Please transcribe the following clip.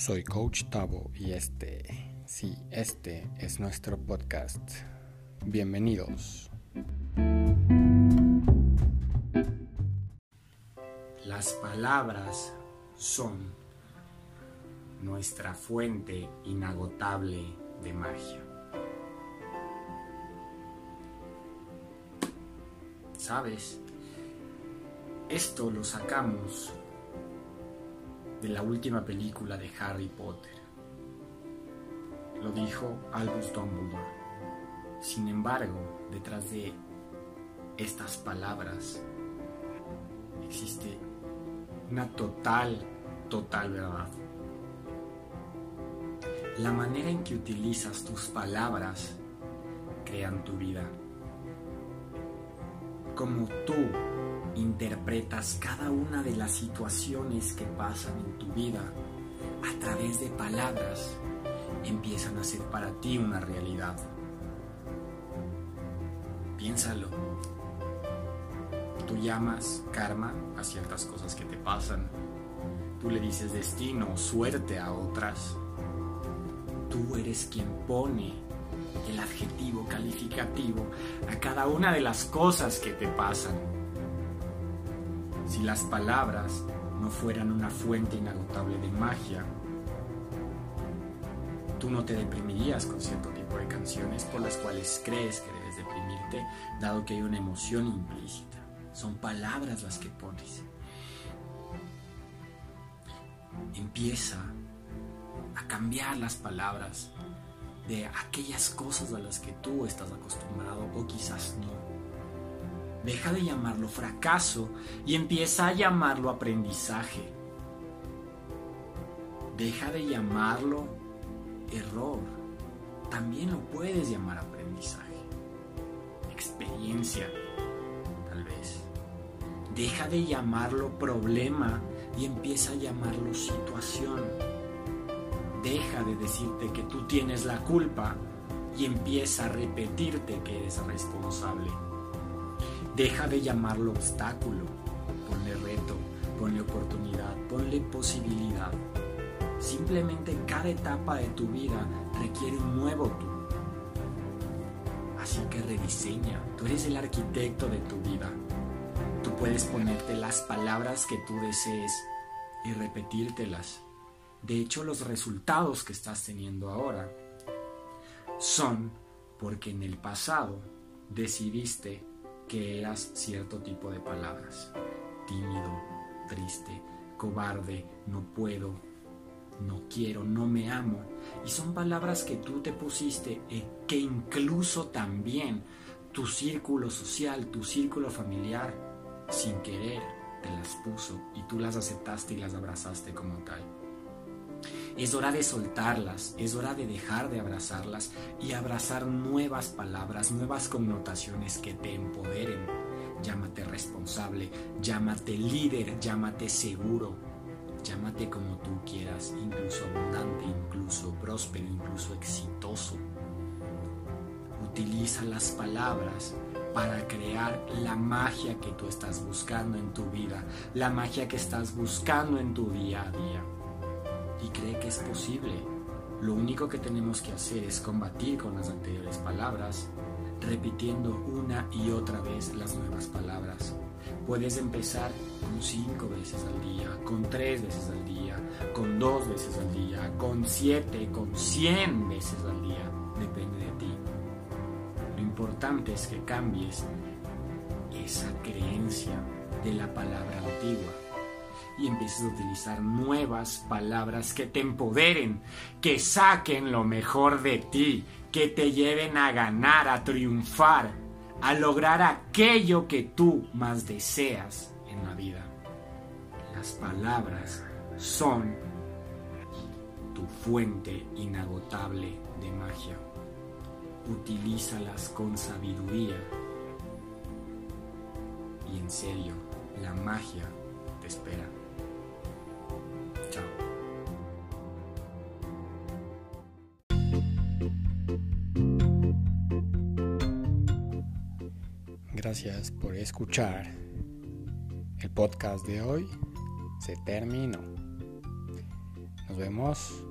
Soy Coach Tavo y este, sí, este es nuestro podcast. Bienvenidos. Las palabras son nuestra fuente inagotable de magia. ¿Sabes? Esto lo sacamos de la última película de Harry Potter. Lo dijo Albus Dumbledore. Sin embargo, detrás de estas palabras existe una total, total verdad. La manera en que utilizas tus palabras crean tu vida. Como tú interpretas cada una de las situaciones que pasan en tu vida a través de palabras, empiezan a ser para ti una realidad. Piénsalo. Tú llamas karma a ciertas cosas que te pasan. Tú le dices destino, suerte a otras. Tú eres quien pone el adjetivo calificativo a cada una de las cosas que te pasan. Si las palabras no fueran una fuente inagotable de magia, tú no te deprimirías con cierto tipo de canciones por las cuales crees que debes deprimirte, dado que hay una emoción implícita. Son palabras las que pones. Empieza a cambiar las palabras de aquellas cosas a las que tú estás acostumbrado o quizás no. Deja de llamarlo fracaso y empieza a llamarlo aprendizaje. Deja de llamarlo error. También lo puedes llamar aprendizaje. Experiencia, tal vez. Deja de llamarlo problema y empieza a llamarlo situación. Deja de decirte que tú tienes la culpa y empieza a repetirte que eres responsable. Deja de llamarlo obstáculo, ponle reto, ponle oportunidad, ponle posibilidad. Simplemente cada etapa de tu vida requiere un nuevo tú. Así que rediseña, tú eres el arquitecto de tu vida. Tú puedes ponerte las palabras que tú desees y repetírtelas. De hecho, los resultados que estás teniendo ahora son porque en el pasado decidiste que eras cierto tipo de palabras. Tímido, triste, cobarde, no puedo, no quiero, no me amo. Y son palabras que tú te pusiste y que incluso también tu círculo social, tu círculo familiar, sin querer, te las puso y tú las aceptaste y las abrazaste como tal. Es hora de soltarlas, es hora de dejar de abrazarlas y abrazar nuevas palabras, nuevas connotaciones que te empoderen. Llámate responsable, llámate líder, llámate seguro, llámate como tú quieras, incluso abundante, incluso próspero, incluso exitoso. Utiliza las palabras para crear la magia que tú estás buscando en tu vida, la magia que estás buscando en tu día a día y cree que es posible. Lo único que tenemos que hacer es combatir con las anteriores palabras, repitiendo una y otra vez las nuevas palabras. Puedes empezar con cinco veces al día, con tres veces al día, con dos veces al día, con siete, con cien veces al día. Depende de ti. Lo importante es que cambies esa creencia de la palabra antigua y empieces a utilizar nuevas palabras que te empoderen, que saquen lo mejor de ti, que te lleven a ganar, a triunfar, a lograr aquello que tú más deseas en la vida. Las palabras son tu fuente inagotable de magia. Utilízalas con sabiduría. Y en serio, la magia te espera. Gracias por escuchar. El podcast de hoy se terminó. Nos vemos.